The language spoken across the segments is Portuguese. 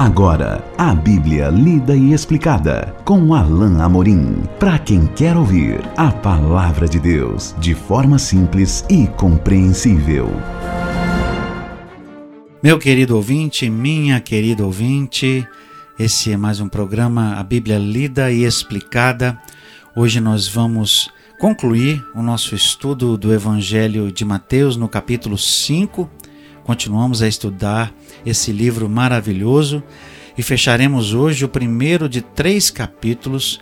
Agora, a Bíblia lida e explicada com Alain Amorim. Para quem quer ouvir a palavra de Deus de forma simples e compreensível. Meu querido ouvinte, minha querida ouvinte, esse é mais um programa A Bíblia lida e explicada. Hoje nós vamos concluir o nosso estudo do Evangelho de Mateus no capítulo 5. Continuamos a estudar esse livro maravilhoso e fecharemos hoje o primeiro de três capítulos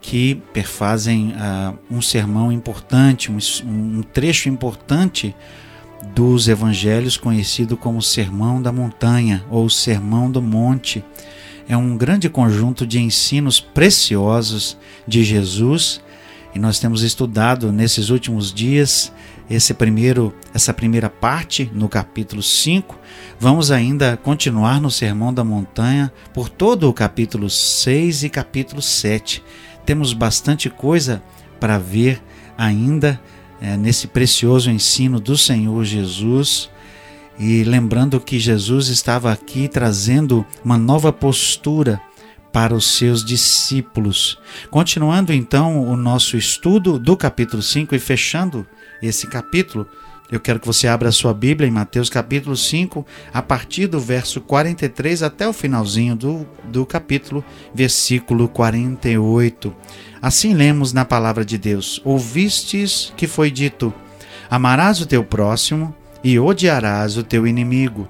que perfazem uh, um sermão importante, um, um trecho importante dos evangelhos conhecido como Sermão da Montanha ou Sermão do Monte. É um grande conjunto de ensinos preciosos de Jesus e nós temos estudado nesses últimos dias esse primeiro, essa primeira parte no capítulo 5. Vamos ainda continuar no Sermão da Montanha por todo o capítulo 6 e capítulo 7. Temos bastante coisa para ver ainda é, nesse precioso ensino do Senhor Jesus. E lembrando que Jesus estava aqui trazendo uma nova postura para os seus discípulos. Continuando então o nosso estudo do capítulo 5 e fechando esse capítulo, eu quero que você abra a sua Bíblia em Mateus capítulo 5, a partir do verso 43 até o finalzinho do, do capítulo, versículo 48. Assim lemos na palavra de Deus: Ouvistes que foi dito: Amarás o teu próximo e odiarás o teu inimigo.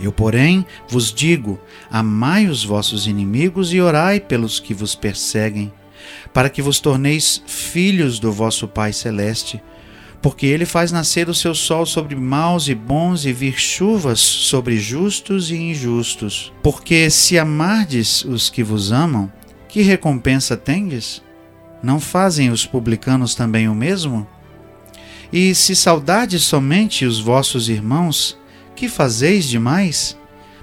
Eu, porém, vos digo: amai os vossos inimigos e orai pelos que vos perseguem, para que vos torneis filhos do vosso Pai Celeste. Porque ele faz nascer o seu sol sobre maus e bons e vir chuvas sobre justos e injustos. Porque se amardes os que vos amam, que recompensa tendes? Não fazem os publicanos também o mesmo? E se saudades somente os vossos irmãos, que fazeis demais?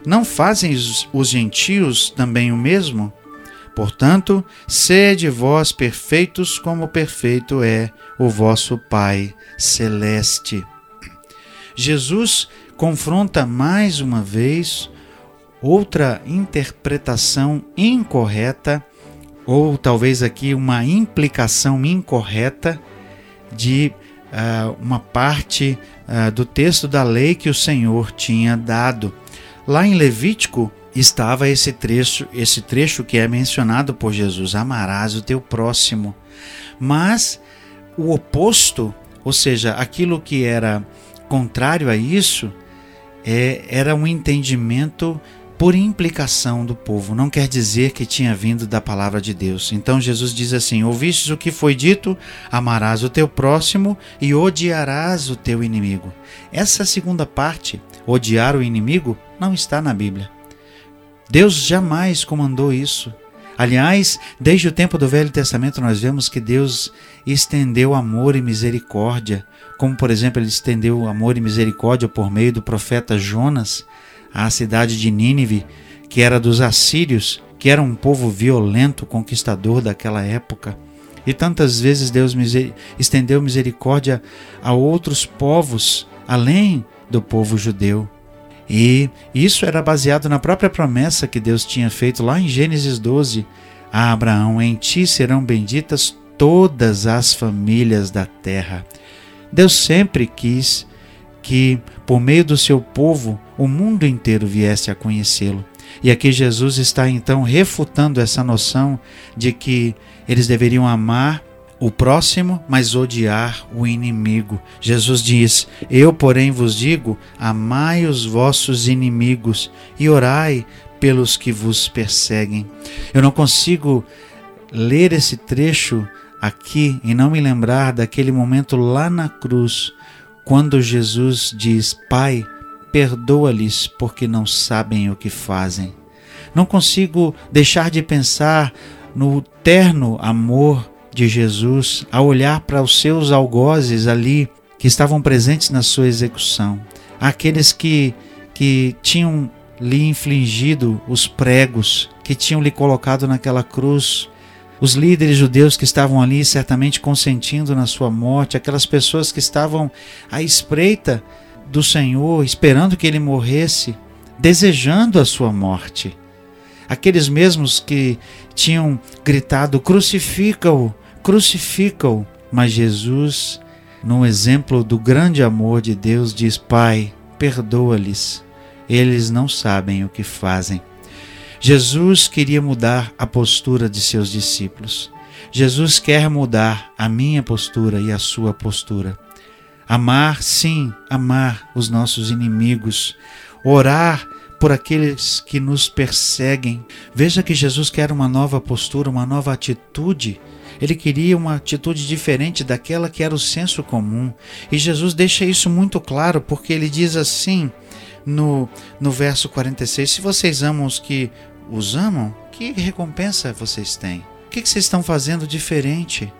Não fazem os gentios também o mesmo? Portanto, sede vós perfeitos, como perfeito é o vosso Pai celeste. Jesus confronta mais uma vez outra interpretação incorreta, ou talvez aqui uma implicação incorreta de uh, uma parte uh, do texto da lei que o Senhor tinha dado. Lá em Levítico estava esse trecho, esse trecho que é mencionado por Jesus: amarás o teu próximo. Mas o oposto, ou seja, aquilo que era contrário a isso, é, era um entendimento por implicação do povo, não quer dizer que tinha vindo da palavra de Deus. Então Jesus diz assim: Ouvistes o que foi dito, amarás o teu próximo e odiarás o teu inimigo. Essa segunda parte, odiar o inimigo, não está na Bíblia. Deus jamais comandou isso. Aliás, desde o tempo do Velho Testamento nós vemos que Deus estendeu amor e misericórdia, como por exemplo ele estendeu amor e misericórdia por meio do profeta Jonas à cidade de Nínive, que era dos assírios, que era um povo violento, conquistador daquela época. E tantas vezes Deus estendeu misericórdia a outros povos, além do povo judeu. E isso era baseado na própria promessa que Deus tinha feito lá em Gênesis 12 a Abraão: Em ti serão benditas todas as famílias da terra. Deus sempre quis que, por meio do seu povo, o mundo inteiro viesse a conhecê-lo. E aqui Jesus está então refutando essa noção de que eles deveriam amar o próximo, mas odiar o inimigo. Jesus diz: Eu, porém, vos digo: amai os vossos inimigos e orai pelos que vos perseguem. Eu não consigo ler esse trecho aqui e não me lembrar daquele momento lá na cruz, quando Jesus diz: Pai, perdoa-lhes porque não sabem o que fazem. Não consigo deixar de pensar no terno amor de Jesus ao olhar para os seus algozes ali que estavam presentes na sua execução, aqueles que, que tinham lhe infligido os pregos, que tinham lhe colocado naquela cruz, os líderes judeus que estavam ali certamente consentindo na sua morte, aquelas pessoas que estavam à espreita do Senhor, esperando que ele morresse, desejando a sua morte. aqueles mesmos que tinham gritado: crucifica-o, crucifica-o. Mas Jesus, no exemplo do grande amor de Deus, diz: Pai, perdoa-lhes, eles não sabem o que fazem. Jesus queria mudar a postura de seus discípulos. Jesus quer mudar a minha postura e a sua postura. Amar, sim, amar os nossos inimigos. Orar por aqueles que nos perseguem. Veja que Jesus quer uma nova postura, uma nova atitude. Ele queria uma atitude diferente daquela que era o senso comum. E Jesus deixa isso muito claro, porque ele diz assim no, no verso 46: Se vocês amam os que os amam, que recompensa vocês têm? O que vocês estão fazendo diferente?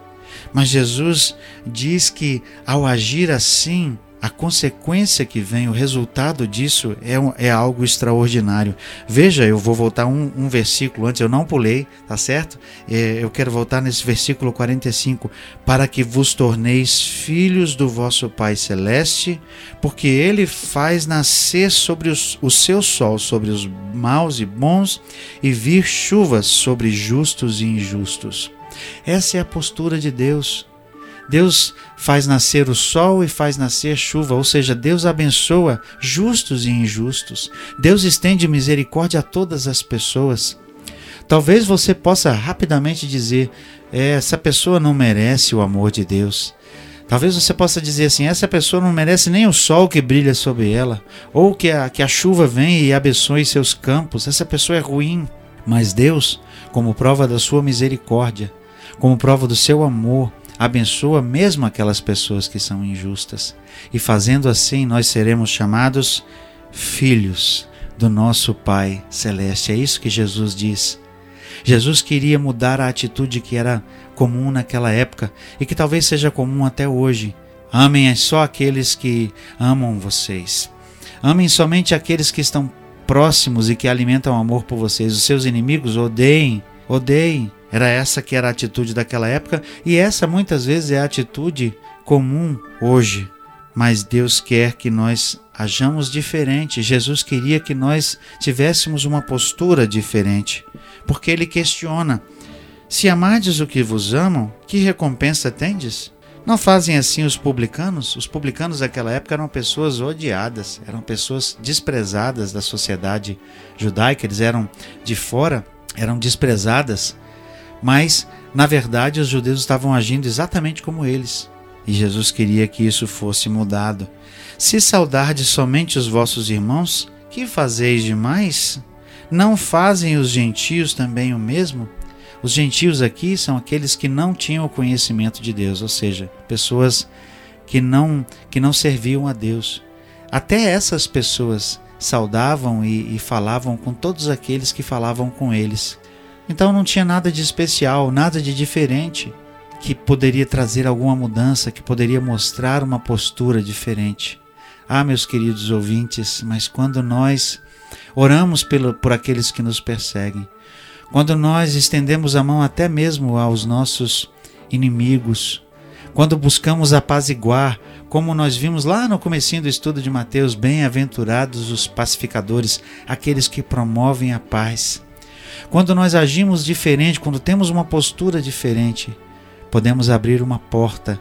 Mas Jesus diz que ao agir assim, a consequência que vem, o resultado disso é, é algo extraordinário. Veja, eu vou voltar um, um versículo antes, eu não pulei, tá certo? É, eu quero voltar nesse versículo 45. Para que vos torneis filhos do vosso Pai Celeste, porque Ele faz nascer sobre os, o seu sol sobre os maus e bons, e vir chuvas sobre justos e injustos. Essa é a postura de Deus. Deus faz nascer o sol e faz nascer chuva, ou seja, Deus abençoa justos e injustos. Deus estende misericórdia a todas as pessoas. Talvez você possa rapidamente dizer: é, essa pessoa não merece o amor de Deus. Talvez você possa dizer assim: essa pessoa não merece nem o sol que brilha sobre ela, ou que a, que a chuva venha e abençoe seus campos. Essa pessoa é ruim. Mas Deus, como prova da sua misericórdia, como prova do seu amor, abençoa mesmo aquelas pessoas que são injustas. E fazendo assim, nós seremos chamados filhos do nosso Pai Celeste. É isso que Jesus diz. Jesus queria mudar a atitude que era comum naquela época e que talvez seja comum até hoje. Amem só aqueles que amam vocês. Amem somente aqueles que estão próximos e que alimentam amor por vocês. Os seus inimigos odeiem, odeiem. Era essa que era a atitude daquela época e essa muitas vezes é a atitude comum hoje. Mas Deus quer que nós hajamos diferente. Jesus queria que nós tivéssemos uma postura diferente, porque ele questiona: Se amardes o que vos amam, que recompensa tendes? Não fazem assim os publicanos? Os publicanos daquela época eram pessoas odiadas, eram pessoas desprezadas da sociedade judaica, eles eram de fora, eram desprezadas. Mas, na verdade, os judeus estavam agindo exatamente como eles. E Jesus queria que isso fosse mudado. Se saudardes somente os vossos irmãos, que fazeis demais? Não fazem os gentios também o mesmo? Os gentios aqui são aqueles que não tinham o conhecimento de Deus, ou seja, pessoas que não que não serviam a Deus. Até essas pessoas saudavam e, e falavam com todos aqueles que falavam com eles. Então não tinha nada de especial, nada de diferente que poderia trazer alguma mudança, que poderia mostrar uma postura diferente. Ah, meus queridos ouvintes, mas quando nós oramos pelo, por aqueles que nos perseguem, quando nós estendemos a mão até mesmo aos nossos inimigos, quando buscamos apaziguar, como nós vimos lá no comecinho do estudo de Mateus, bem-aventurados os pacificadores, aqueles que promovem a paz. Quando nós agimos diferente, quando temos uma postura diferente, podemos abrir uma porta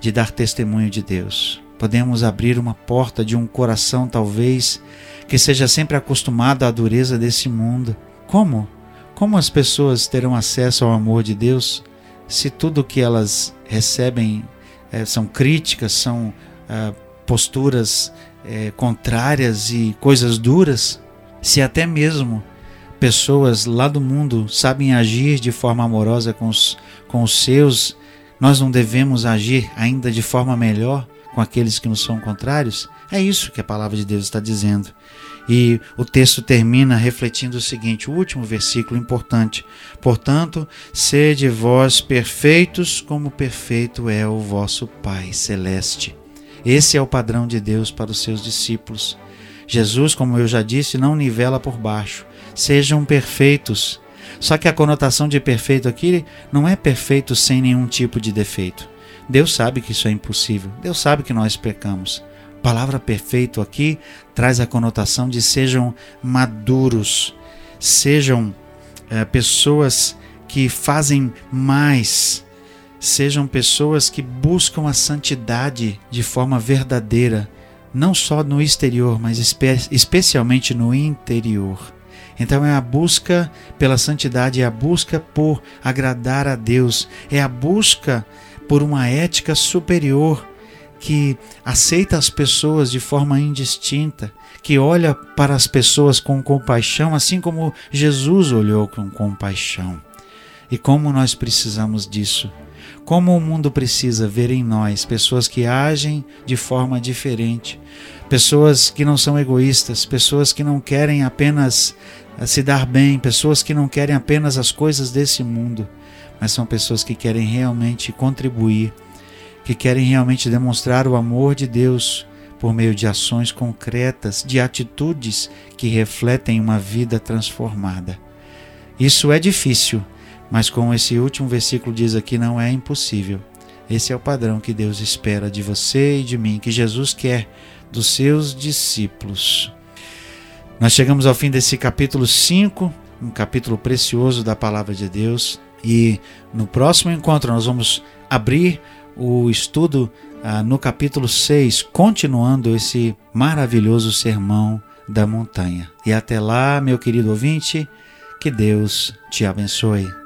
de dar testemunho de Deus. Podemos abrir uma porta de um coração, talvez, que seja sempre acostumado à dureza desse mundo. Como? Como as pessoas terão acesso ao amor de Deus se tudo que elas recebem é, são críticas, são é, posturas é, contrárias e coisas duras? Se até mesmo pessoas lá do mundo sabem agir de forma amorosa com os, com os seus, nós não devemos agir ainda de forma melhor com aqueles que nos são contrários? É isso que a palavra de Deus está dizendo. E o texto termina refletindo o seguinte, o último versículo importante. Portanto, sede vós perfeitos, como perfeito é o vosso Pai celeste. Esse é o padrão de Deus para os seus discípulos. Jesus, como eu já disse, não nivela por baixo sejam perfeitos. Só que a conotação de perfeito aqui não é perfeito sem nenhum tipo de defeito. Deus sabe que isso é impossível. Deus sabe que nós pecamos. A palavra perfeito aqui traz a conotação de sejam maduros, sejam é, pessoas que fazem mais, sejam pessoas que buscam a santidade de forma verdadeira, não só no exterior, mas espe especialmente no interior. Então é a busca pela santidade, é a busca por agradar a Deus, é a busca por uma ética superior que aceita as pessoas de forma indistinta, que olha para as pessoas com compaixão, assim como Jesus olhou com compaixão. E como nós precisamos disso. Como o mundo precisa ver em nós pessoas que agem de forma diferente, pessoas que não são egoístas, pessoas que não querem apenas eh, se dar bem, pessoas que não querem apenas as coisas desse mundo, mas são pessoas que querem realmente contribuir, que querem realmente demonstrar o amor de Deus por meio de ações concretas, de atitudes que refletem uma vida transformada. Isso é difícil, mas como esse último versículo diz aqui, não é impossível. Esse é o padrão que Deus espera de você e de mim, que Jesus quer dos seus discípulos. Nós chegamos ao fim desse capítulo 5, um capítulo precioso da palavra de Deus, e no próximo encontro nós vamos abrir o estudo ah, no capítulo 6, continuando esse maravilhoso sermão da montanha. E até lá, meu querido ouvinte, que Deus te abençoe.